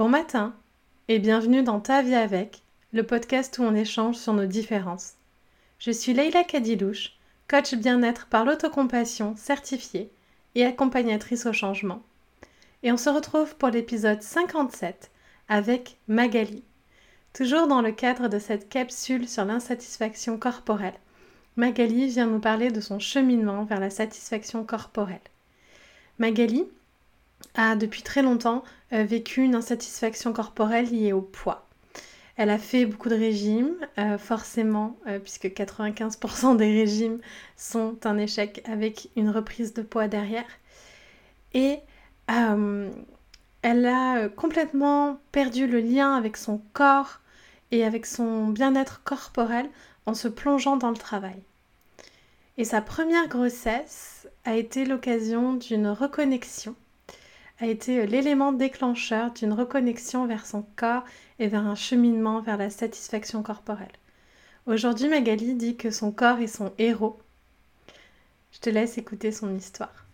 Bon matin et bienvenue dans Ta vie avec, le podcast où on échange sur nos différences. Je suis Leila Kadilouche, coach bien-être par l'autocompassion certifiée et accompagnatrice au changement. Et on se retrouve pour l'épisode 57 avec Magali. Toujours dans le cadre de cette capsule sur l'insatisfaction corporelle, Magali vient nous parler de son cheminement vers la satisfaction corporelle. Magali a depuis très longtemps euh, vécu une insatisfaction corporelle liée au poids. Elle a fait beaucoup de régimes, euh, forcément, euh, puisque 95% des régimes sont un échec avec une reprise de poids derrière. Et elle a complètement perdu le lien avec son corps et avec son bien-être corporel en se plongeant dans le travail. Et sa première grossesse a été l'occasion d'une reconnexion a été euh, l'élément déclencheur d'une reconnexion vers son corps et vers un cheminement vers la satisfaction corporelle. Aujourd'hui, Magali dit que son corps est son héros. Je te laisse écouter son histoire.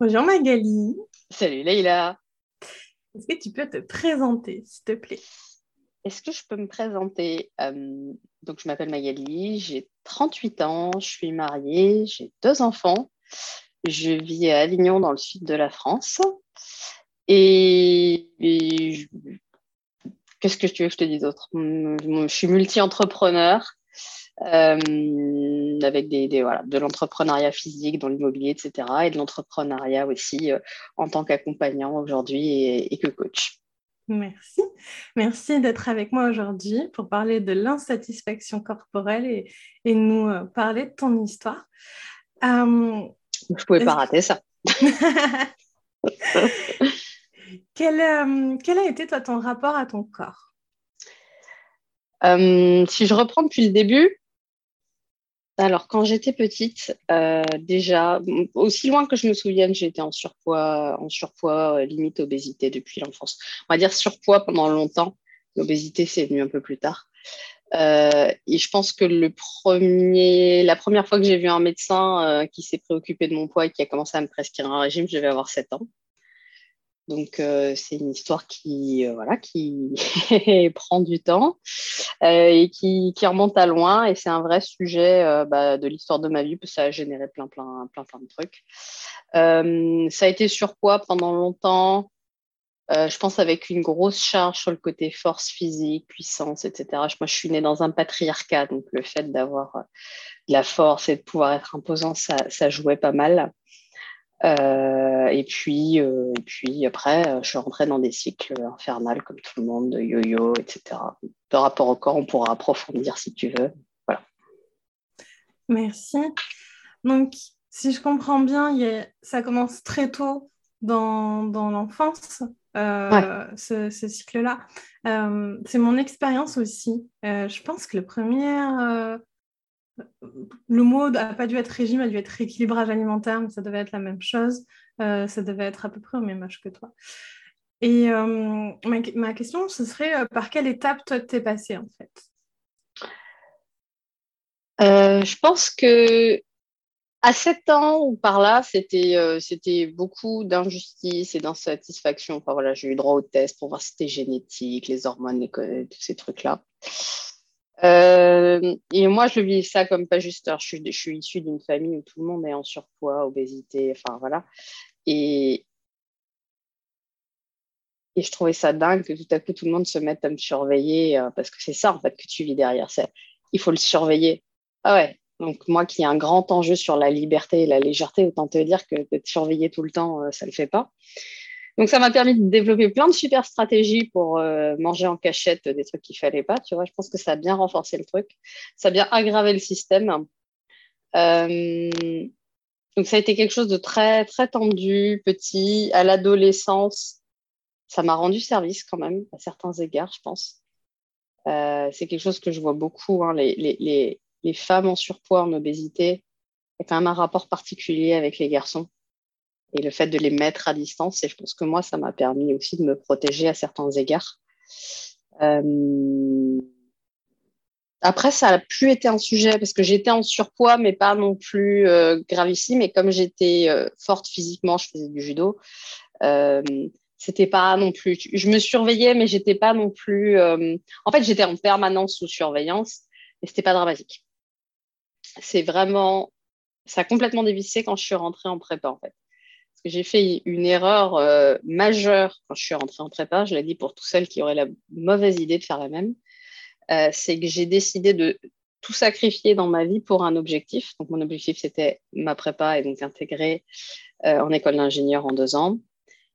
Bonjour Magali. Salut Leïla. Est-ce que tu peux te présenter, s'il te plaît? Est-ce que je peux me présenter? Euh, Donc, je m'appelle Magali, j'ai 38 ans, je suis mariée, j'ai deux enfants. Je vis à Avignon, dans le sud de la France. Et, qu'est-ce que tu veux que je te dise d'autre? Je suis multi-entrepreneur. Euh, avec des, de l'entrepreneuriat physique dans l'immobilier, etc. Et de l'entrepreneuriat aussi euh, en tant qu'accompagnant aujourd'hui et, que coach. Merci. Merci d'être avec moi aujourd'hui pour parler de l'insatisfaction corporelle et, et, nous euh, parler de ton histoire. Euh, Je ne pouvais pas rater ça. quel, euh, quel, a été toi ton rapport à ton corps? Si je reprends depuis le début, alors, quand j'étais petite, euh, déjà, aussi loin que je me souvienne, j'étais en surpoids, en surpoids, euh, limite obésité depuis l'enfance. On va dire surpoids pendant longtemps. L'obésité, c'est venu un peu plus tard. Euh, et je pense que la première fois que j'ai vu un médecin qui s'est préoccupé de mon poids et qui a commencé à me prescrire un régime, je devais avoir 7 ans. Donc, euh, c'est une histoire qui, euh, voilà, qui prend du temps euh, et qui, remonte à loin. Et c'est un vrai sujet bah, de l'histoire de ma vie, parce que ça a généré plein, plein, plein, de trucs. ça a été surpoids pendant longtemps? je pense avec une grosse charge sur le côté force physique, puissance, etc. Moi, je suis née dans un patriarcat, donc le fait d'avoir de la force et de pouvoir être imposant, ça, ça jouait pas mal. Euh, et, puis, euh, et puis après, euh, je suis rentrée dans des cycles infernales comme tout le monde, de yo-yo, etc. De rapport au corps, on pourra approfondir si tu veux. Voilà. Merci. Donc, si je comprends bien, ça commence très tôt dans, dans l'enfance, ce, ce cycle-là. c'est mon expérience aussi. je pense que le premier le mot n'a pas dû être régime, a dû être rééquilibrage alimentaire, mais ça devait être la même chose. Euh, ça devait être à peu près au même âge que toi. Et euh, ma, question, ce serait euh, par quelle étape toi t'es passé en fait? Je pense que à 7 ans ou par là, c'était c'était beaucoup d'injustice et d'insatisfaction. Enfin voilà, j'ai eu droit au test pour voir si c'était génétique, les hormones, tous ces trucs-là. Euh, et moi, je vis ça comme pas juste. je suis, issue d'une famille où tout le monde est en surpoids, obésité, enfin voilà. Et, je trouvais ça dingue que tout à coup tout le monde se mette à me surveiller euh, parce que c'est ça en fait que tu vis derrière. Il faut le surveiller. Ah ouais. Donc moi qui ai un grand enjeu sur la liberté et la légèreté, autant te dire que de te surveiller tout le temps, euh, ça le fait pas. Donc, ça m'a permis de développer plein de super stratégies pour euh, manger en cachette des trucs qu'il fallait pas. Je pense que ça a bien renforcé le truc. Ça a bien aggravé le système. Euh, donc, ça a été quelque chose de très, très tendu, petit. À l'adolescence, ça m'a rendu service quand même, à certains égards, je pense. Euh, c'est quelque chose que je vois beaucoup. Hein, les, femmes en surpoids, en obésité, il quand même un rapport particulier avec les garçons et le fait de les mettre à distance. Et je pense que moi, ça m'a permis aussi de me protéger à certains égards. Euh, après, ça n'a plus été un sujet parce que j'étais en surpoids, mais pas non plus euh, gravissime. Et comme j'étais euh, forte physiquement, je faisais du judo. C'était pas non plus. Je me surveillais, mais j'étais pas non plus. En fait, j'étais en permanence sous surveillance et c'était pas dramatique. C'est vraiment. Ça a complètement dévissé quand je suis rentrée en prépa, en fait. J'ai fait une erreur majeure quand je suis rentrée en prépa. Je l'ai dit pour tous celles qui auraient la mauvaise idée de faire la même euh, c'est que j'ai décidé de tout sacrifier dans ma vie pour un objectif. Donc, mon objectif, c'était ma prépa et donc intégrer euh, en école d'ingénieur en deux ans.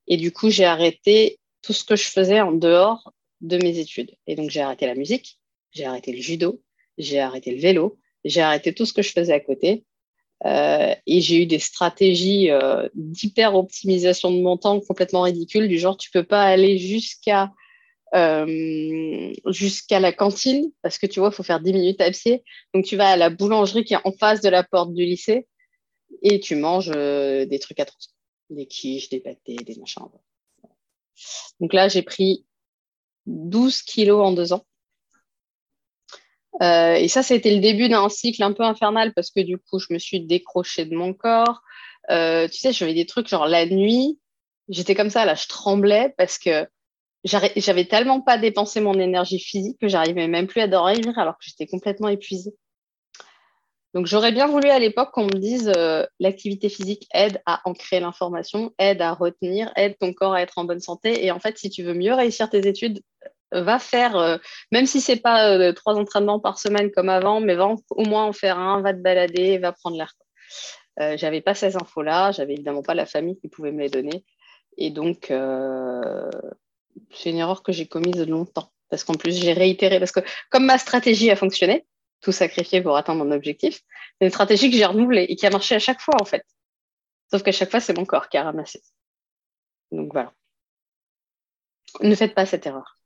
Et du coup, j'ai arrêté tout ce que je faisais en dehors de mes études. Et donc, j'ai arrêté la musique, j'ai arrêté le judo, j'ai arrêté le vélo, j'ai arrêté tout ce que je faisais à côté. Euh, et j'ai eu des stratégies d'hyper optimisation de mon temps complètement ridicules, du genre tu peux pas aller jusqu'à euh, jusqu'à la cantine, parce que tu vois, il faut faire 10 minutes à pied. Donc, tu vas à la boulangerie qui est en face de la porte du lycée et tu manges euh, des trucs atroces. Des quiches, des pâtés, des machins. Donc là, j'ai pris 12 kilos en deux ans. Euh, et ça, c'était le début d'un cycle un peu infernal parce que du coup, je me suis décrochée de mon corps. tu sais, j'avais des trucs genre la nuit, j'étais comme ça, là, je tremblais parce que j'avais tellement pas dépensé mon énergie physique que j'arrivais même plus à dormir alors que j'étais complètement épuisée. Donc j'aurais bien voulu à l'époque qu'on me dise euh, l'activité physique aide à ancrer l'information, aide à retenir, aide ton corps à être en bonne santé. Et en fait, si tu veux mieux réussir tes études, va faire, euh, même si c'est pas euh, trois entraînements par semaine comme avant, mais va au moins en faire un, va te balader, va prendre l'air. j'avais pas ces infos-là, j'avais évidemment pas la famille qui pouvait me les donner. Et donc, c'est une erreur que j'ai commise longtemps. Parce qu'en plus, j'ai réitéré. Parce que comme ma stratégie a fonctionné, tout sacrifier pour atteindre mon objectif, c'est une stratégie que j'ai renouvelée et qui a marché à chaque fois, en fait. Sauf qu'à chaque fois, c'est mon corps qui a ramassé. Donc voilà. Ne faites pas cette erreur.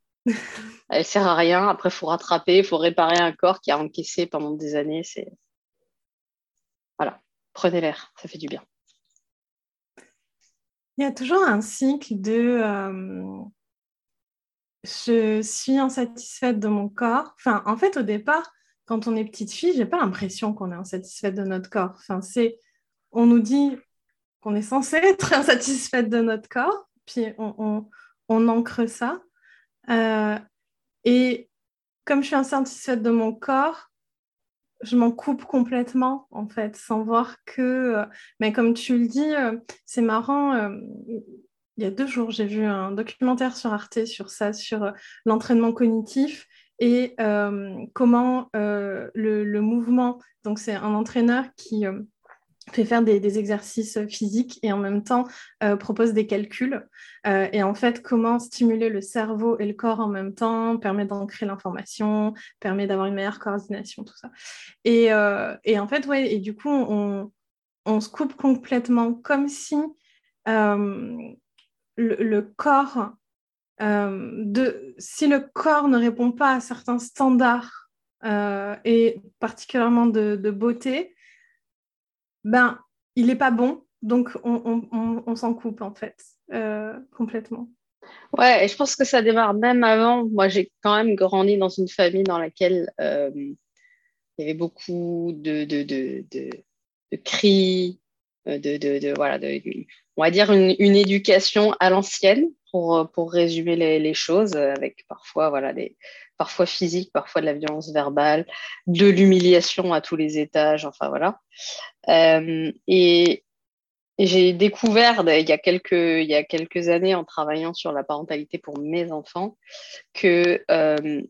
Elle sert à rien. Après, il faut rattraper, il faut réparer un corps qui a encaissé pendant des années. C'est voilà. Prenez l'air, ça fait du bien. Il y a toujours un cycle de euh, je suis insatisfaite de mon corps. Enfin, en fait, au départ, quand on est petite fille, j'ai pas l'impression qu'on est insatisfaite de notre corps. Enfin, c'est, on nous dit qu'on est censé être insatisfaite de notre corps, puis on, on, ancre ça. Euh, et comme je suis insatisfaite de mon corps, je m'en coupe complètement, en fait, sans voir que... Euh, mais comme tu le dis, euh, c'est marrant, il y a deux jours, j'ai vu un documentaire sur Arte sur ça, sur l'entraînement cognitif et comment le, mouvement, donc c'est un entraîneur qui fait faire des, exercices physiques et en même temps propose des calculs. Et en fait, comment stimuler le cerveau et le corps en même temps permet d'ancrer l'information, permet d'avoir une meilleure coordination, tout ça. Et, et en fait, ouais, et du coup, on, on, se coupe complètement comme si le, corps, euh, de, si le corps ne répond pas à certains standards euh, et particulièrement de, beauté, ben, il n'est pas bon, donc on, s'en coupe en fait, euh, complètement. Ouais, et je pense que ça démarre même avant. Moi, j'ai quand même grandi dans une famille dans laquelle il y avait beaucoup de, de, de, de cris, de, de, voilà, on va dire, une, éducation à l'ancienne pour, euh, pour résumer les, choses, avec parfois, voilà, des, parfois physique, parfois de la violence verbale, de l'humiliation à tous les étages, enfin voilà. Euh, et, j'ai découvert il y, a quelques, il y a quelques années en travaillant sur la parentalité pour mes enfants que euh,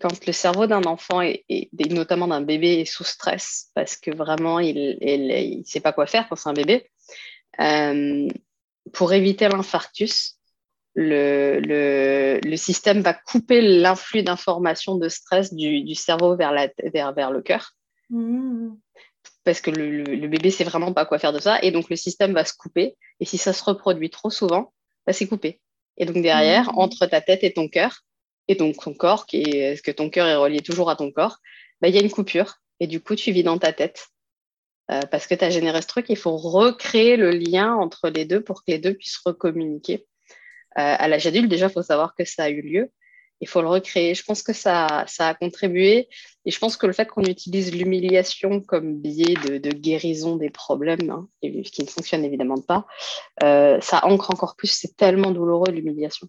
quand le cerveau d'un enfant et notamment d'un bébé est sous stress parce que vraiment il ne sait pas quoi faire quand c'est un bébé, euh, pour éviter l'infarctus, le, le, système va couper l'influx d'informations de stress du, du, cerveau vers, la, vers, vers le cœur. Mmh. Parce que le, le bébé sait vraiment pas quoi faire de ça. Et donc, le système va se couper. Et si ça se reproduit trop souvent, bah, c'est coupé. Et donc, derrière, mmh. entre ta tête et ton cœur, et donc ton corps, qui est, est-ce que ton cœur est relié toujours à ton corps, bah, il y a une coupure. Et du coup, tu vis dans ta tête. Euh, parce que tu as généré ce truc, il faut recréer le lien entre les deux pour que les deux puissent recommuniquer. Euh, à l'âge adulte, déjà, il faut savoir que ça a eu lieu. Il faut le recréer. Je pense que ça, ça a contribué. Et je pense que le fait qu'on utilise l'humiliation comme biais de, guérison des problèmes, hein, qui ne fonctionne évidemment pas, euh, ça ancre encore plus. C'est tellement douloureux l'humiliation.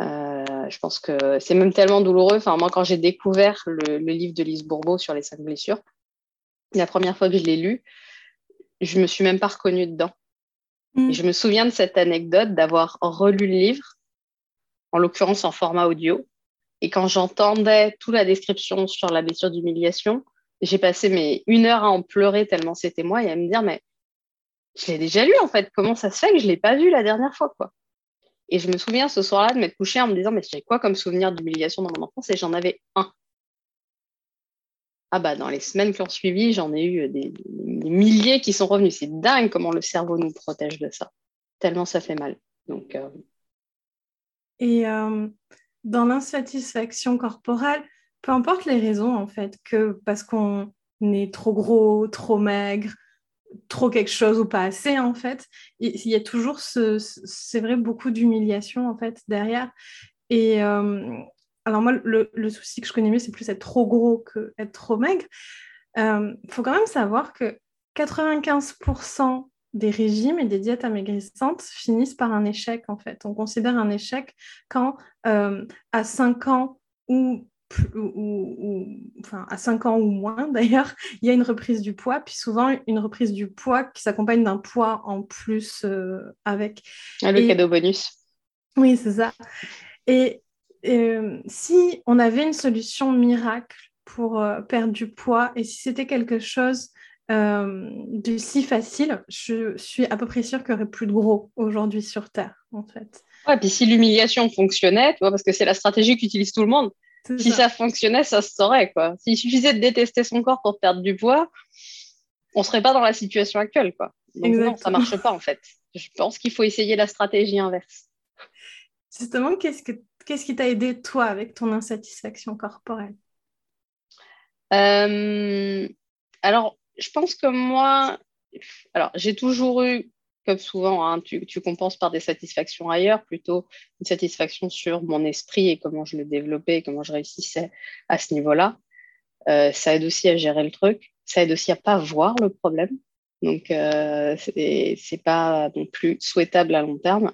Euh, je pense que c'est même tellement douloureux. Enfin, moi, quand j'ai découvert le, livre de Lise Bourbeau sur les cinq blessures, la première fois que je l'ai lu, je me suis même pas reconnue dedans. Mm. Et je me souviens de cette anecdote d'avoir relu le livre en l'occurrence en format audio. Et quand j'entendais toute la description sur la blessure d'humiliation, j'ai passé mes une heure à en pleurer tellement c'était moi et à me dire, mais je l'ai déjà lu en fait, comment ça se fait que je l'ai pas vu la dernière fois quoi? Et je me souviens ce soir-là de m'être couchée en me disant, mais j'ai quoi comme souvenir d'humiliation dans mon enfance? Et j'en avais un. Ah bah dans les semaines qui ont suivi, j'en ai eu des, milliers qui sont revenus. C'est dingue comment le cerveau nous protège de ça. Tellement ça fait mal. Donc euh, et euh, dans l'insatisfaction corporelle, peu importe les raisons, en fait, que parce qu'on est trop gros, trop maigre, trop quelque chose ou pas assez, en fait, il y a toujours, ce, c'est vrai, beaucoup d'humiliation, en fait, derrière. Et euh, alors moi, le, le, souci que je connais mieux, c'est plus être trop gros que être trop maigre. Il euh, faut quand même savoir que 95% des régimes et des diètes amaigrissantes finissent par un échec, en fait. On considère un échec quand, euh, à 5 ans ou, enfin, à 5 ans ou moins, d'ailleurs, il y a une reprise du poids, puis souvent une reprise du poids qui s'accompagne d'un poids en plus euh, avec. Ah, le cadeau bonus. Oui, c'est ça. Et euh, si on avait une solution miracle pour perdre du poids et si c'était quelque chose euh, de si facile, je suis à peu près sûre qu'il n'y aurait plus de gros aujourd'hui sur Terre, en fait. Ouais, puis si l'humiliation fonctionnait, tu vois, parce que c'est la stratégie qu'utilise tout le monde, si ça. fonctionnait, ça se saurait, quoi. S'il suffisait de détester son corps pour perdre du poids, on ne serait pas dans la situation actuelle, quoi. Donc non, ça ne marche pas, en fait. Je pense qu'il faut essayer la stratégie inverse. Justement, qu'est-ce, que, qu'est-ce qui t'a aidé, toi, avec ton insatisfaction corporelle? Euh, Alors, je pense que moi, alors j'ai toujours eu, comme souvent, hein, tu, compenses par des satisfactions ailleurs, plutôt une satisfaction sur mon esprit et comment je le développais et comment je réussissais à ce niveau-là. Euh, ça aide aussi à gérer le truc. Ça aide aussi à pas voir le problème. Donc, euh, c'est pas non plus souhaitable à long terme.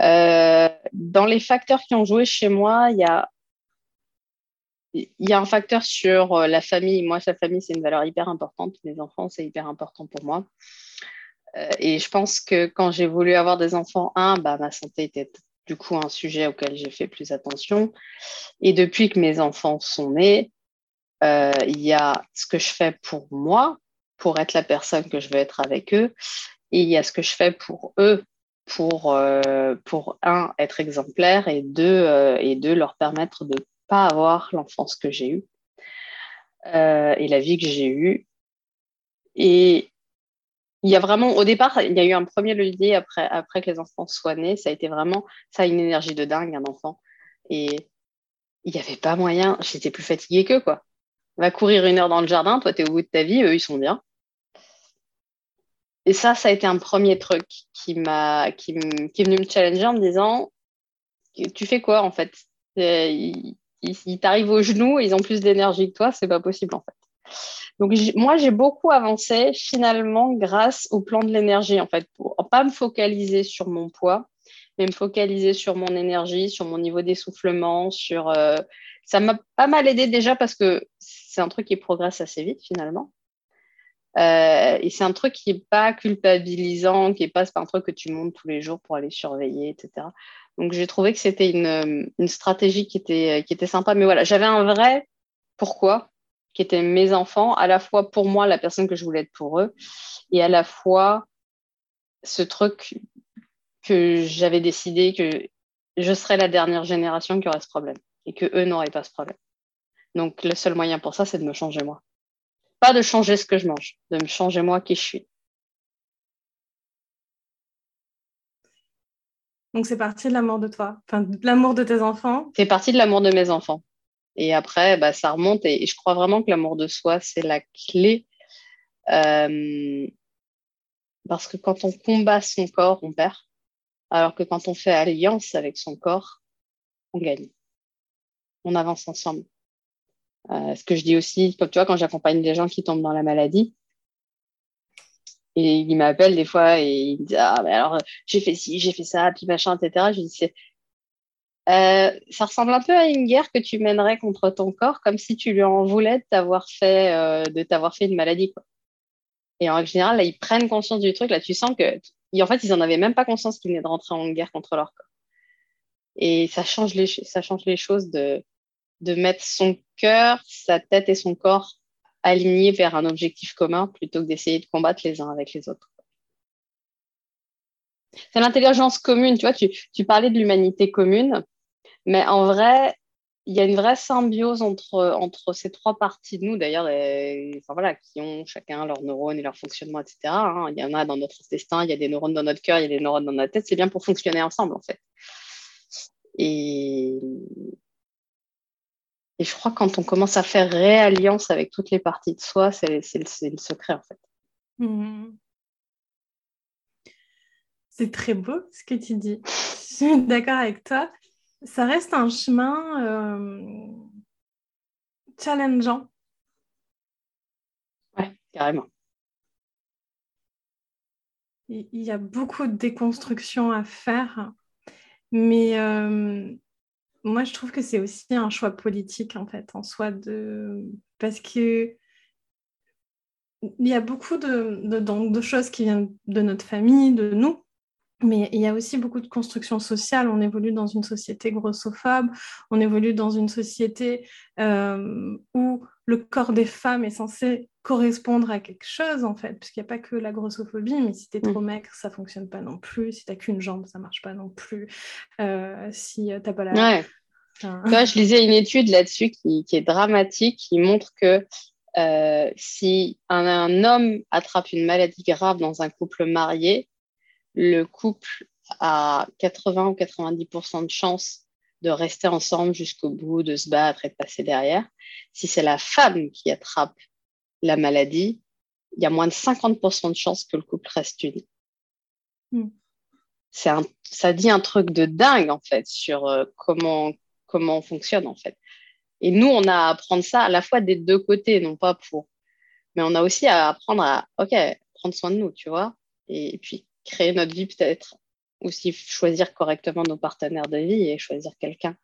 Euh, dans les facteurs qui ont joué chez moi, il y a il y a un facteur sur euh, la famille. Moi, sa famille, c'est une valeur hyper importante. Les enfants, c'est hyper important pour moi. Euh, et je pense que quand j'ai voulu avoir des enfants, un, bah, ma santé était du coup un sujet auquel j'ai fait plus attention. Et depuis que mes enfants sont nés, euh, il y a ce que je fais pour moi, pour être la personne que je veux être avec eux, et il y a ce que je fais pour eux, pour, pour un, être exemplaire, et deux, et deux, leur permettre de pas avoir l'enfance que j'ai eue euh, et la vie que j'ai eue. Et il y a vraiment, au départ, il y a eu un premier levier après, après que les enfants soient nés. Ça a été vraiment, ça a une énergie de dingue, un enfant. Et il n'y avait pas moyen, j'étais plus fatiguée qu'eux, quoi. Va courir une heure dans le jardin, toi, tu es au bout de ta vie, eux, ils sont bien. Et ça, ça a été un premier truc qui, m'a, qui, qui est venu me challenger en me disant, tu fais quoi en fait? Ils, t'arrivent aux genoux, ils ont plus d'énergie que toi, c'est pas possible en fait. Donc moi j'ai beaucoup avancé finalement grâce au plan de l'énergie en fait, pour pas me focaliser sur mon poids, mais me focaliser sur mon énergie, sur mon niveau d'essoufflement, sur euh, ça m'a pas mal aidé déjà parce que c'est un truc qui progresse assez vite finalement. Euh, et c'est un truc qui n'est pas culpabilisant, qui n'est pas, un truc que tu montes tous les jours pour aller surveiller, etc. Donc j'ai trouvé que c'était une, une, stratégie qui était, qui était sympa. Mais voilà, j'avais un vrai pourquoi, qui était mes enfants, à la fois pour moi, la personne que je voulais être pour eux, et à la fois ce truc que j'avais décidé que je serais la dernière génération qui aurait ce problème et que eux n'auraient pas ce problème. Donc le seul moyen pour ça, c'est de me changer moi. Pas de changer ce que je mange, de me changer moi qui je suis. Donc c'est parti de l'amour de toi, enfin de l'amour de tes enfants. C'est parti de l'amour de mes enfants. Et après, bah, ça remonte et, je crois vraiment que l'amour de soi, c'est la clé. Euh, parce que quand on combat son corps, on perd. Alors que quand on fait alliance avec son corps, on gagne. On avance ensemble. Euh, ce que je dis aussi, tu vois, quand j'accompagne des gens qui tombent dans la maladie, et ils m'appellent des fois et ils me disent Ah, mais alors, j'ai fait ci, j'ai fait ça, puis machin, etc. Je dis euh, ça ressemble un peu à une guerre que tu mènerais contre ton corps, comme si tu lui en voulais de t'avoir fait, euh, de t'avoir fait une maladie. Quoi. Et en général, là, ils prennent conscience du truc. Là, tu sens que, en fait, ils n'en avaient même pas conscience qu'ils venaient de rentrer en guerre contre leur corps. Et ça change les, ça change les choses de, de mettre son cœur, sa tête et son corps alignés vers un objectif commun plutôt que d'essayer de combattre les uns avec les autres. C'est l'intelligence commune, tu vois, tu, parlais de l'humanité commune, mais en vrai, il y a une vraie symbiose entre, entre ces trois parties de nous, d'ailleurs, enfin, voilà, qui ont chacun leurs neurones et leur fonctionnement, etc. Hein. Il y en a dans notre intestin, il y a des neurones dans notre cœur, il y a des neurones dans notre tête. C'est bien pour fonctionner ensemble, en fait. Et, et je crois que quand on commence à faire réalliance avec toutes les parties de soi, c'est le, secret en fait. Mmh. C'est très beau ce que tu dis. Je suis d'accord avec toi. Ça reste un chemin euh, challengeant. Ouais, carrément. Il y a beaucoup de déconstruction à faire, mais euh, moi, je trouve que c'est aussi un choix politique, en fait, en soi, de... parce que il y a beaucoup de, choses qui viennent de notre famille, de nous, mais il y a aussi beaucoup de construction sociale. On évolue dans une société grossophobe, on évolue dans une société euh, où le corps des femmes est censé correspondre à quelque chose, en fait, puisqu'il n'y a pas que la grossophobie, mais si tu es trop mm. maigre, ça fonctionne pas non plus. Si tu n'as qu'une jambe, ça marche pas non plus. Euh, si tu n'as pas la... je lisais une étude là-dessus qui, est dramatique, qui montre que euh, si un, homme attrape une maladie grave dans un couple marié, le couple a 80 ou 90% de chances de rester ensemble jusqu'au bout, de se battre et de passer derrière. Si c'est la femme qui attrape la maladie, il y a moins de 50% de chances que le couple reste uni. Hmm. ça dit un truc de dingue en fait sur euh, comment, comment on fonctionne en fait. Et nous, on a à apprendre ça à la fois des deux côtés, non pas pour. Mais on a aussi à apprendre à, OK, prendre soin de nous, tu vois, et, puis créer notre vie peut-être, aussi choisir correctement nos partenaires de vie et choisir quelqu'un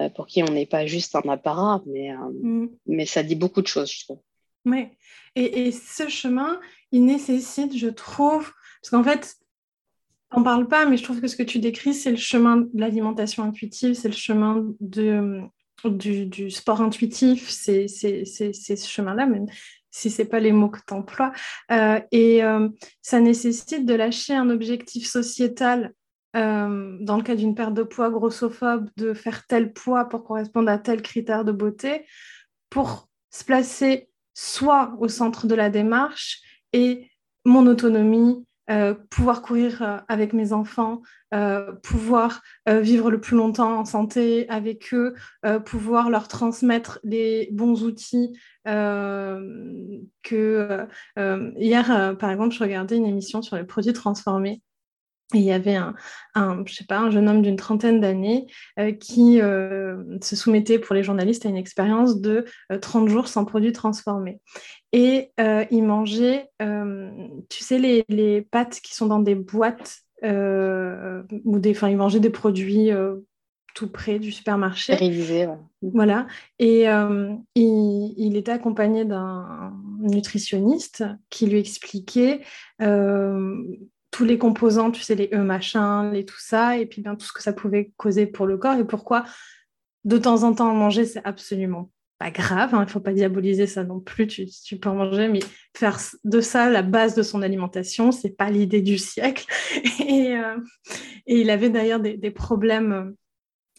euh, pour qui on n'est pas juste un apparat, mais, euh, mm. mais ça dit beaucoup de choses, je trouve. Oui, et, ce chemin, il nécessite, je trouve, parce qu'en fait, on parle pas, mais je trouve que ce que tu décris, c'est le chemin de l'alimentation intuitive, c'est le chemin de, du, sport intuitif, c'est ce chemin-là, même si ce n'est pas les mots que tu emploies. Euh, et euh, ça nécessite de lâcher un objectif sociétal euh, dans le cas d'une perte de poids grossophobe, de faire tel poids pour correspondre à tel critère de beauté, pour se placer soit au centre de la démarche et mon autonomie, euh, pouvoir courir euh, avec mes enfants, euh, pouvoir vivre le plus longtemps en santé avec eux, pouvoir leur transmettre les bons outils. que hier, par exemple, je regardais une émission sur les produits transformés il y avait un, je sais pas, un jeune homme d'une trentaine d'années euh, qui euh, se soumettait pour les journalistes à une expérience de 30 euh, jours sans produits transformés. Et il mangeait, tu sais, les, les, pâtes qui sont dans des boîtes, ou des, enfin, il mangeait des produits tout près du supermarché. Réalisé, Voilà. Et il, il, était accompagné d'un nutritionniste qui lui expliquait tous les composants, tu sais, les E machin, les tout ça, et puis bien tout ce que ça pouvait causer pour le corps et pourquoi de temps en temps manger, c'est absolument pas grave. Hein, il ne faut pas diaboliser ça non plus. Tu, peux en manger, mais faire de ça la base de son alimentation, c'est pas l'idée du siècle. Et, euh, et il avait d'ailleurs des, problèmes.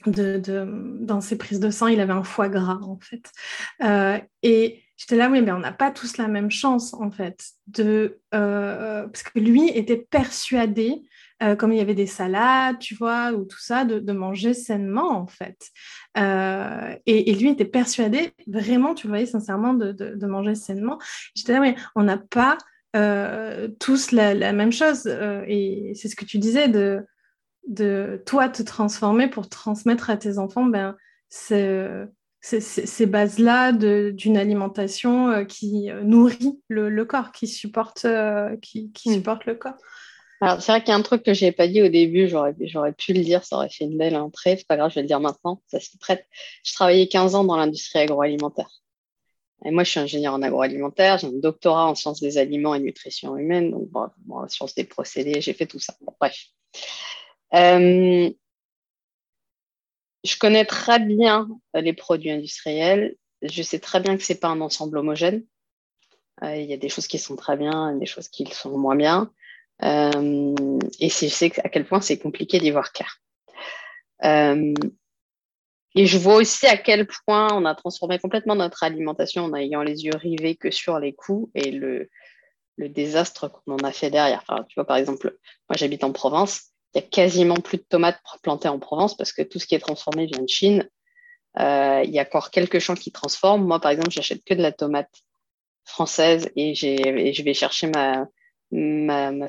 De, dans ses prises de sang, il avait un foie gras en fait. Euh, et J'étais là, oui, mais on n'a pas tous la même chance, en fait, de, euh, parce que lui était persuadé, euh, comme il y avait des salades, tu vois, ou tout ça, de, manger sainement, en fait. Euh, et, lui était persuadé, vraiment, tu voyais, sincèrement, de, manger sainement. J'étais là, oui, on n'a pas tous la, même chose. et c'est ce que tu disais, de de toi te transformer pour transmettre à tes enfants ben, ces, bases-là d'une alimentation euh, qui nourrit le, corps, qui supporte, euh, qui, hmm. supporte le corps. Alors, c'est vrai qu'il y a un truc que je n'ai pas dit au début, j'aurais, pu le dire, ça aurait fait une belle entrée, c'est pas grave, je vais le dire maintenant, ça s'y prête. Je travaillais 15 ans dans l'industrie agroalimentaire. Et moi, je suis ingénieur en agroalimentaire, j'ai un doctorat en sciences des aliments et nutrition humaine, donc bon, sciences des procédés, j'ai fait tout ça. bref. Euh, je connais très bien les produits industriels. Je sais très bien que ce n'est pas un ensemble homogène. Euh, il y a des choses qui sont très bien, des choses qui sont moins bien. Euh, et je sais à quel point c'est compliqué d'y voir clair. et je vois aussi à quel point on a transformé complètement notre alimentation en ayant les yeux rivés que sur les coûts et le, le désastre qu'on en a fait derrière. tu vois, par exemple, moi j'habite en province il y a quasiment plus de tomates plantées en Provence parce que tout ce qui est transformé vient de Chine. Euh, il y a encore quelques champs qui transforment. Moi, par exemple, j'achète que de la tomate française et, je vais chercher ma,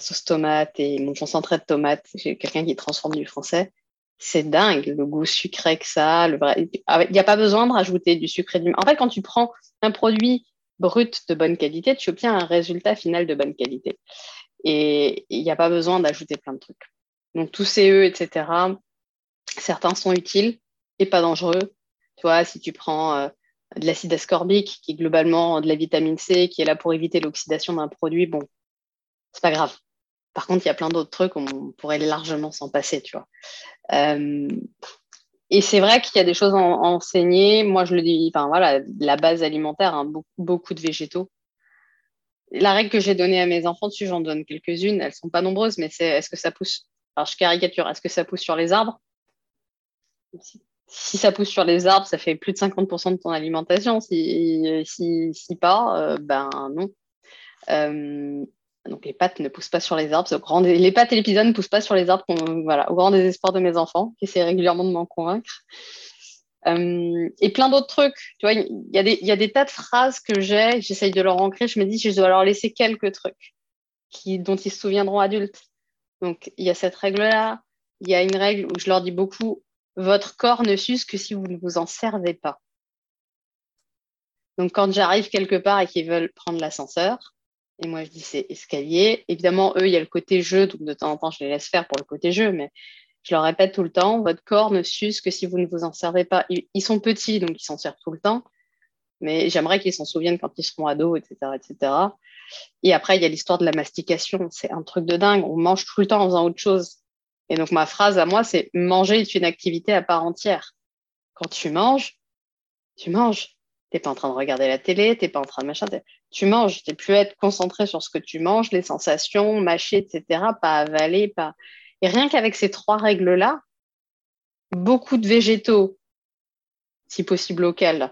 sauce tomate et mon concentré de tomate. J'ai quelqu'un qui transforme du français. C'est dingue le goût sucré que ça a. Il n'y a pas besoin de rajouter du sucre et du. En fait, quand tu prends un produit brut de bonne qualité, tu obtiens un résultat final de bonne qualité. Et il n'y a pas besoin d'ajouter plein de trucs. Donc tous ces E, etc., certains sont utiles et pas dangereux. Tu vois, si tu prends euh, de l'acide ascorbique, qui est globalement de la vitamine C, qui est là pour éviter l'oxydation d'un produit, bon, c'est pas grave. Par contre, il y a plein d'autres trucs, on pourrait largement s'en passer, tu vois. Euh, et c'est vrai qu'il y a des choses à enseigner. Moi, je le dis, voilà, la base alimentaire, hein, beaucoup, de végétaux. La règle que j'ai donnée à mes enfants dessus, j'en donne quelques-unes. Elles sont pas nombreuses, mais c'est est-ce que ça pousse alors, je caricature. Est-ce que ça pousse sur les arbres? Si, ça pousse sur les arbres, ça fait plus de 50% de ton alimentation. Si, si, pas, euh, ben non. Euh, donc, les pâtes ne poussent pas sur les arbres. Les pâtes et les pizzas ne poussent pas sur les arbres. Voilà, au grand désespoir de mes enfants, qui essaient régulièrement de m'en convaincre. Euh, et plein d'autres trucs. Tu vois, il y, a des tas de phrases que j'ai, j'essaye de leur ancrer. Je me dis, je dois leur laisser quelques trucs dont ils se souviendront adultes. Donc, il y a cette règle-là. Il y a une règle où je leur dis beaucoup, votre corps ne s'use que si vous ne vous en servez pas. Donc, quand j'arrive quelque part et qu'ils veulent prendre l'ascenseur, et moi je dis c'est escalier, évidemment, eux, il y a le côté jeu, donc de temps en temps, je les laisse faire pour le côté jeu, mais je leur répète tout le temps, votre corps ne s'use que si vous ne vous en servez pas. Ils sont petits, donc ils s'en servent tout le temps, mais j'aimerais qu'ils s'en souviennent quand ils seront ados, etc., etc. Et après, il y a l'histoire de la mastication. C'est un truc de dingue. On mange tout le temps en faisant autre chose. Et donc, ma phrase à moi, c'est manger est une activité à part entière. Quand tu manges, tu manges. Tu n'es pas en train de regarder la télé, tu n'es pas en train de machin. Tu manges. Tu plus être concentré sur ce que tu manges, les sensations, mâcher, etc. Pas avaler, pas. Et rien qu'avec ces trois règles-là, beaucoup de végétaux, si possible locaux,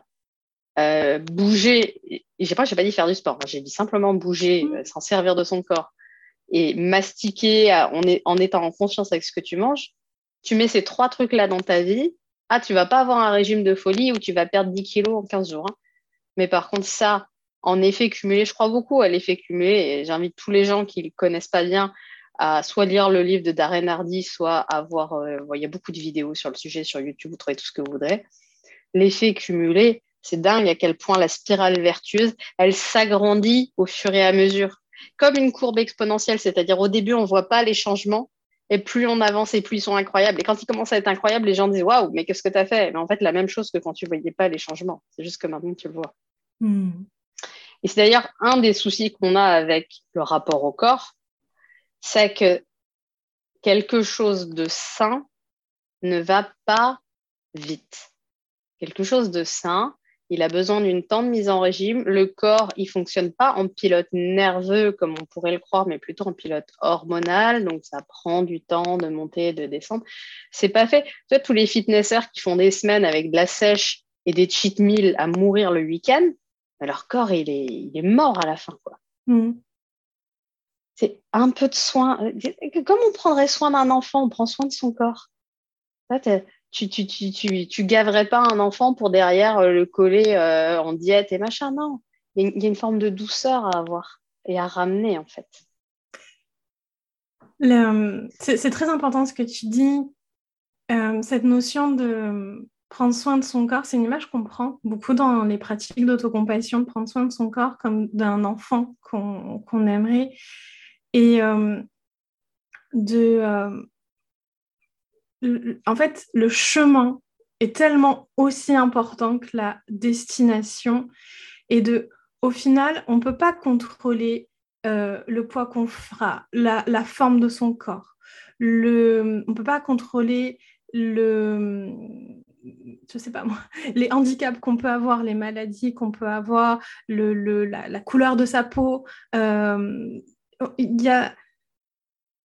euh, bouger, j'ai pas, j'ai pas dit faire du sport, hein. j'ai dit simplement bouger, mmh. euh, s'en servir de son corps et mastiquer en, en, étant en conscience avec ce que tu manges, tu mets ces trois trucs-là dans ta vie, ah, tu vas pas avoir un régime de folie où tu vas perdre 10 kilos en 15 jours. Hein. Mais par contre, ça, en effet cumulé, je crois beaucoup à l'effet cumulé et j'invite tous les gens qui ne connaissent pas bien à soit lire le livre de Darren Hardy, soit à voir, euh, il y a beaucoup de vidéos sur le sujet sur YouTube, vous trouvez tout ce que vous voudrez. L'effet cumulé, c'est dingue à quel point la spirale vertueuse, elle s'agrandit au fur et à mesure. Comme une courbe exponentielle, c'est-à-dire au début, on ne voit pas les changements, et plus on avance et plus ils sont incroyables. Et quand ils commencent à être incroyables, les gens disent Waouh, mais qu'est-ce que tu as fait? Mais en fait, la même chose que quand tu ne voyais pas les changements. C'est juste que maintenant, tu le vois. Hmm. Et c'est d'ailleurs un des soucis qu'on a avec le rapport au corps, c'est que quelque chose de sain ne va pas vite. Quelque chose de sain, il a besoin d'une temps de mise en régime. Le corps, il fonctionne pas en pilote nerveux comme on pourrait le croire, mais plutôt en pilote hormonal. Donc, ça prend du temps de monter, de descendre. C'est pas fait. Tu vois, tous les fitnessers qui font des semaines avec de la sèche et des cheat meals à mourir le week-end, leur corps, il est, mort à la fin, quoi. Mm. C'est un peu de soin. Comme on prendrait soin d'un enfant, on prend soin de son corps tu, tu, tu, tu, gaverais pas un enfant pour derrière euh, le coller euh, en diète et machin. Non, il y, a une forme de douceur à avoir et à ramener en fait. C'est très important ce que tu dis. Euh, cette notion de prendre soin de son corps, c'est une image qu'on prend beaucoup dans les pratiques d'autocompassion, de prendre soin de son corps comme d'un enfant qu'on aimerait. Et de. En fait, le chemin est tellement aussi important que la destination. Et au final, on ne peut pas contrôler euh, le poids qu'on fera, la, forme de son corps. On ne peut pas contrôler les handicaps qu'on peut avoir, les maladies qu'on peut avoir, la, couleur de sa peau. Euh, il y a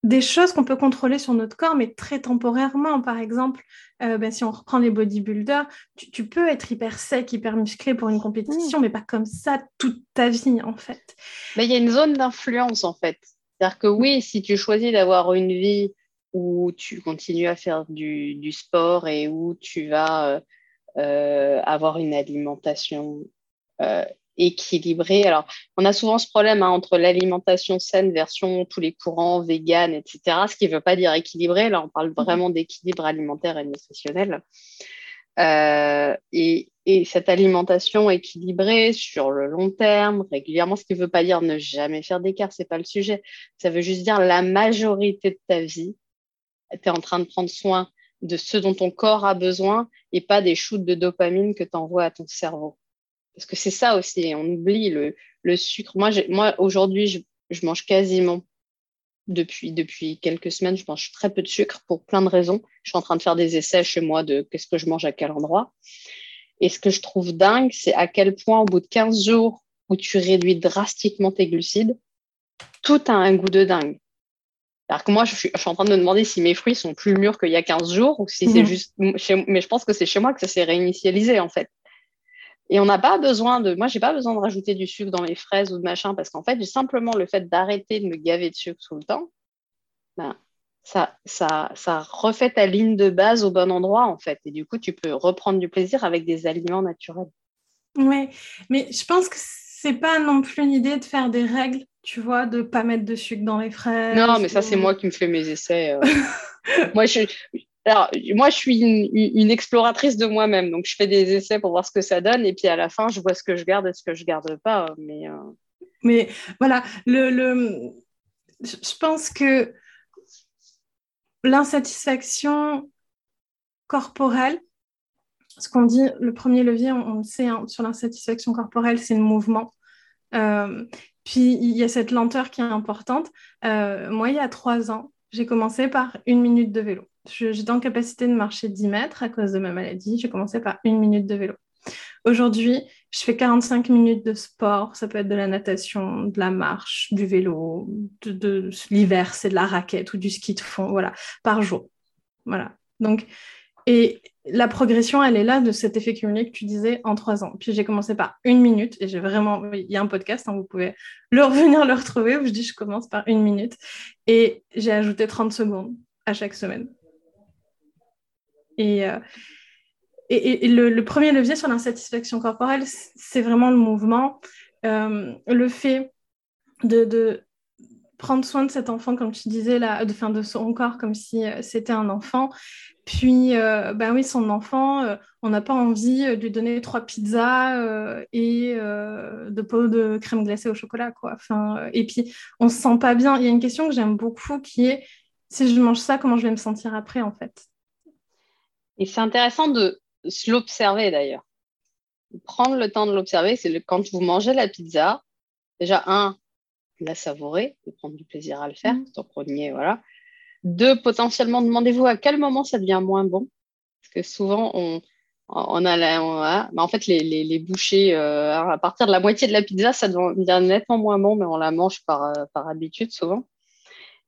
des choses qu'on peut contrôler sur notre corps, mais très temporairement. Par exemple, euh, ben, si on reprend les bodybuilders, tu, peux être hyper sec, hyper musclé pour une compétition, mmh. mais pas comme ça toute ta vie, en fait. Mais il y a une zone d'influence, en fait. C'est-à-dire que oui, si tu choisis d'avoir une vie où tu continues à faire du, sport et où tu vas euh, euh, avoir une alimentation équilibré. Alors, on a souvent ce problème hein, entre l'alimentation saine version tous les courants, vegan, etc., ce qui ne veut pas dire équilibré. Là, on parle mhm. vraiment d'équilibre alimentaire et nutritionnel. Euh, et, cette alimentation équilibrée sur le long terme, régulièrement, ce qui ne veut pas dire ne jamais faire d'écart, ce n'est pas le sujet. Ça veut juste dire la majorité de ta vie, tu es en train de prendre soin de ce dont ton corps a besoin et pas des shoots de dopamine que tu envoies à ton cerveau. Parce que c'est ça aussi, on oublie le, sucre. Moi, moi aujourd'hui, je, mange quasiment depuis, depuis quelques semaines, je mange très peu de sucre pour plein de raisons. Je suis en train de faire des essais chez moi de qu'est-ce que je mange à quel endroit. Et ce que je trouve dingue, c'est à quel point, au bout de 15 jours où tu réduis drastiquement tes glucides, tout a un goût de dingue. Alors que moi, je suis, en train de me demander si mes fruits sont plus mûrs qu'il y a 15 jours ou si c'est mmh. juste. mais je pense que c'est chez moi que ça s'est réinitialisé, en fait. Et on n'a pas besoin de. Moi, j'ai pas besoin de rajouter du sucre dans mes fraises ou de machin, parce qu'en fait, simplement le fait d'arrêter de me gaver de sucre tout le temps, ben, ça, ça, ça refait ta ligne de base au bon endroit, en fait. Et du coup, tu peux reprendre du plaisir avec des aliments naturels. Oui, mais je pense que c'est pas non plus une idée de faire des règles, tu vois, de pas mettre de sucre dans les fraises. Non, mais ça, c'est moi qui me fais mes essais. Euh. moi, je, alors, moi, je suis une, exploratrice de moi-même, donc je fais des essais pour voir ce que ça donne, et puis à la fin, je vois ce que je garde et ce que je garde pas. Mais, euh, mais voilà, le, le, je pense que l'insatisfaction corporelle, ce qu'on dit, le premier levier, on, le sait, hein, sur l'insatisfaction corporelle, c'est le mouvement. Euh, puis il y a cette lenteur qui est importante. Euh, moi, il y a trois ans, j'ai commencé par une minute de vélo. J'étais en capacité de marcher 10 mètres à cause de ma maladie. J'ai commencé par une minute de vélo. Aujourd'hui, je fais 45 minutes de sport. Ça peut être de la natation, de la marche, du vélo, de, l'hiver, c'est de la raquette ou du ski de fond, voilà, par jour. Voilà. Donc, et la progression, elle est là de cet effet cumulé que tu disais en trois ans. Puis j'ai commencé par une minute et j'ai vraiment, il y a un podcast, hein, vous pouvez le revenir le retrouver où je dis je commence par une minute et j'ai ajouté 30 secondes à chaque semaine. Et, euh, le, premier levier sur l'insatisfaction corporelle, c'est vraiment le mouvement, euh, le fait de, prendre soin de cet enfant, comme tu disais, là, de, fin, de son corps comme si euh, c'était un enfant. Puis, ben oui, son enfant, on n'a pas envie de lui donner trois pizzas et de pots de crème glacée au chocolat, quoi. Et puis, on se sent pas bien. Il y a une question que j'aime beaucoup qui est si je mange ça, comment je vais me sentir après, en fait? Et c'est intéressant de l'observer d'ailleurs. Prendre le temps de l'observer, c'est quand vous mangez la pizza, déjà, un, la savourer, de prendre du plaisir à le faire, mmh. premier, voilà. Deux, potentiellement, demandez-vous à quel moment ça devient moins bon. Parce que souvent, on, on a, la, en fait, les, les, les bouchées, euh, à partir de la moitié de la pizza, ça devient nettement moins bon, mais on la mange par, euh, par habitude souvent.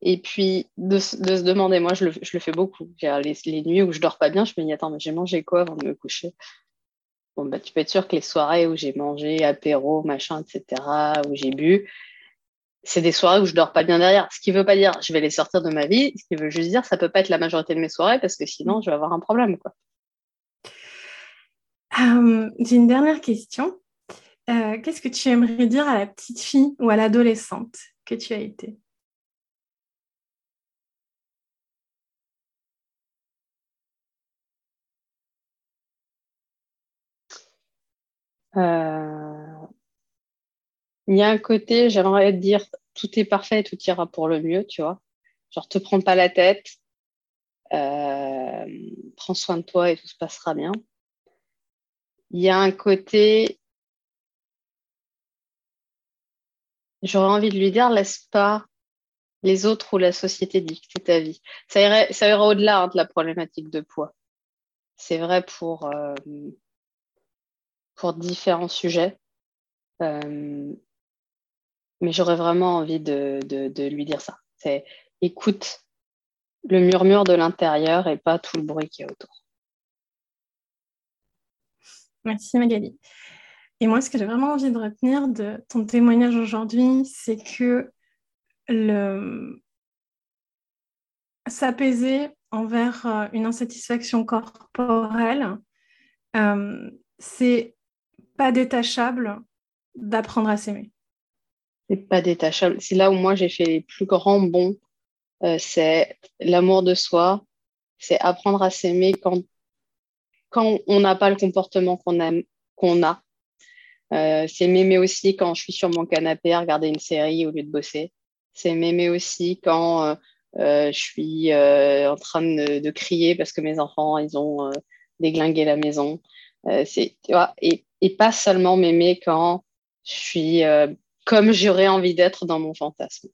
Et puis de, se demander, moi je le, fais beaucoup. Les, les, nuits où je dors pas bien, je me dis attends, mais j'ai mangé quoi avant de me coucher? Bon, bah, tu peux être sûr que les soirées où j'ai mangé apéro, machin, etc., où j'ai bu, c'est des soirées où je dors pas bien derrière. Ce qui veut pas dire je vais les sortir de ma vie, ce qui veut juste dire ça peut pas être la majorité de mes soirées parce que sinon je vais avoir un problème. quoi. Euh, j'ai une dernière question. Euh, qu'est-ce que tu aimerais dire à la petite fille ou à l'adolescente que tu as été? Il y a un côté, j'aimerais dire, tout est parfait, tout ira pour le mieux, tu vois. Genre, te prends pas la tête, euh, prends soin de toi et tout se passera bien. Il y a un côté, j'aurais envie de lui dire, laisse pas les autres ou la société dicter ta vie. Ça irait, ça irait au-delà hein, de la problématique de poids. C'est vrai pour, euh, pour différents sujets. Euh, mais j'aurais vraiment envie de, lui dire ça. C'est écoute le murmure de l'intérieur et pas tout le bruit qui est autour. Merci Magali. Et moi, ce que j'ai vraiment envie de retenir de ton témoignage aujourd'hui, c'est que le... s'apaiser envers euh, une insatisfaction corporelle, euh, c'est pas détachable d'apprendre à s'aimer. C'est pas détachable. C'est là où moi j'ai fait les plus grands bons. Euh, c'est l'amour de soi, c'est apprendre à s'aimer quand, quand on n'a pas le comportement qu'on aime, qu'on a. Euh, c'est m'aimer aussi quand je suis sur mon canapé à regarder une série au lieu de bosser. C'est m'aimer aussi quand euh, je suis en train de, crier parce que mes enfants ils ont déglingué la maison. c'est tu vois, et, et pas seulement m'aimer quand je suis comme j'aurais envie d'être dans mon fantasme.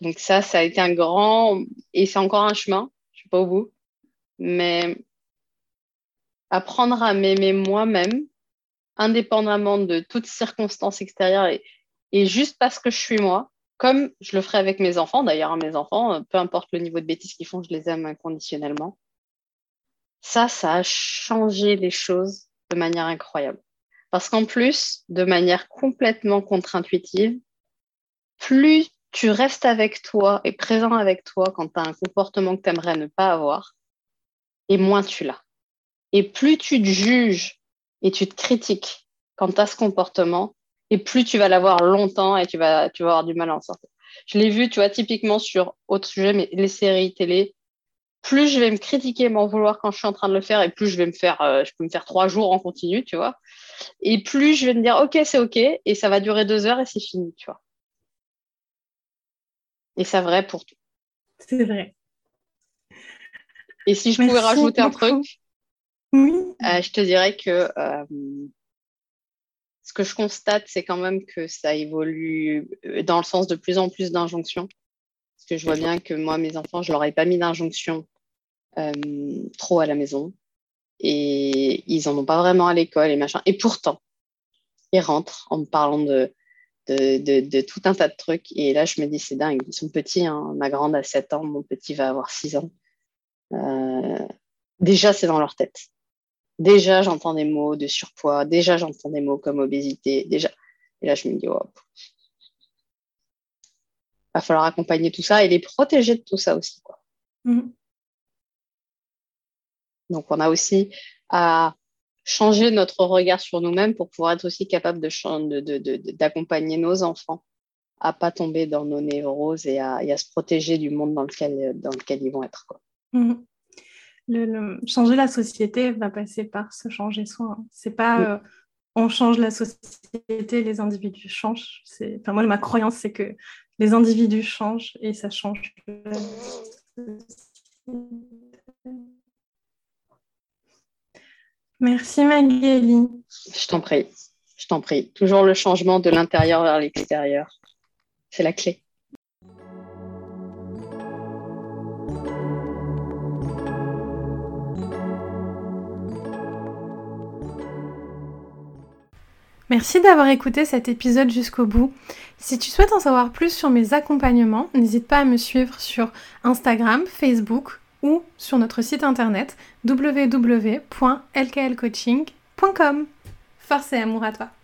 Donc ça, ça a été un grand, et c'est encore un chemin, je suis pas au bout, mais apprendre à m'aimer moi-même, indépendamment de toutes circonstances extérieures, et, et, juste parce que je suis moi, comme je le ferai avec mes enfants, d'ailleurs, mes enfants, peu importe le niveau de bêtises qu'ils font, je les aime inconditionnellement. Ça, ça a changé les choses de manière incroyable. Parce qu'en plus, de manière complètement contre-intuitive, plus tu restes avec toi et présent avec toi quand tu as un comportement que tu aimerais ne pas avoir, et moins tu l'as. Et plus tu te juges et tu te critiques quand tu as ce comportement, et plus tu vas l'avoir longtemps et tu vas, tu vas avoir du mal à en sortir. Je l'ai vu, tu vois, typiquement sur autre sujet, mais les séries télé, plus je vais me critiquer, m'en vouloir quand je suis en train de le faire, et plus je vais me faire, euh, je peux me faire trois jours en continu, tu vois. Et plus je vais me dire, ok, c'est ok, et ça va durer deux heures et c'est fini, tu vois. Et c'est vrai pour tout. C'est vrai. Et si je pouvais rajouter un truc, euh, je te dirais que euh, ce que je constate, c'est quand même que ça évolue dans le sens de plus en plus d'injonctions. Que je vois bien que moi, mes enfants, je leur ai pas mis d'injonction euh, trop à la maison. Et ils n'en ont pas vraiment à l'école et machin. Et pourtant, ils rentrent en me parlant de, de, tout un tas de trucs. Et là, je me dis, c'est dingue. Ils sont petits. Hein. Ma grande a 7 ans, mon petit va avoir 6 ans. Euh, déjà, c'est dans leur tête. Déjà, j'entends des mots de surpoids. Déjà, j'entends des mots comme obésité. Déjà. Et là, je me dis, oh, va falloir accompagner tout ça et les protéger de tout ça aussi. Quoi. Mhm. Donc, on a aussi à changer notre regard sur nous-mêmes pour pouvoir être aussi capable d'accompagner de, nos enfants à pas tomber dans nos névroses et à, à, se protéger du monde dans lequel, dans lequel ils vont être. Quoi. Le, changer la société va passer par se changer soi. Hein. C'est pas euh, on change la société, les individus changent. Enfin, moi, ma croyance, c'est que les individus changent et ça change. Merci Magali. Je t'en prie, je t'en prie. Toujours le changement de l'intérieur vers l'extérieur. C'est la clé. Merci d'avoir écouté cet épisode jusqu'au bout. Si tu souhaites en savoir plus sur mes accompagnements, n'hésite pas à me suivre sur Instagram, Facebook ou sur notre site internet www.lklcoaching.com. Force et amour à toi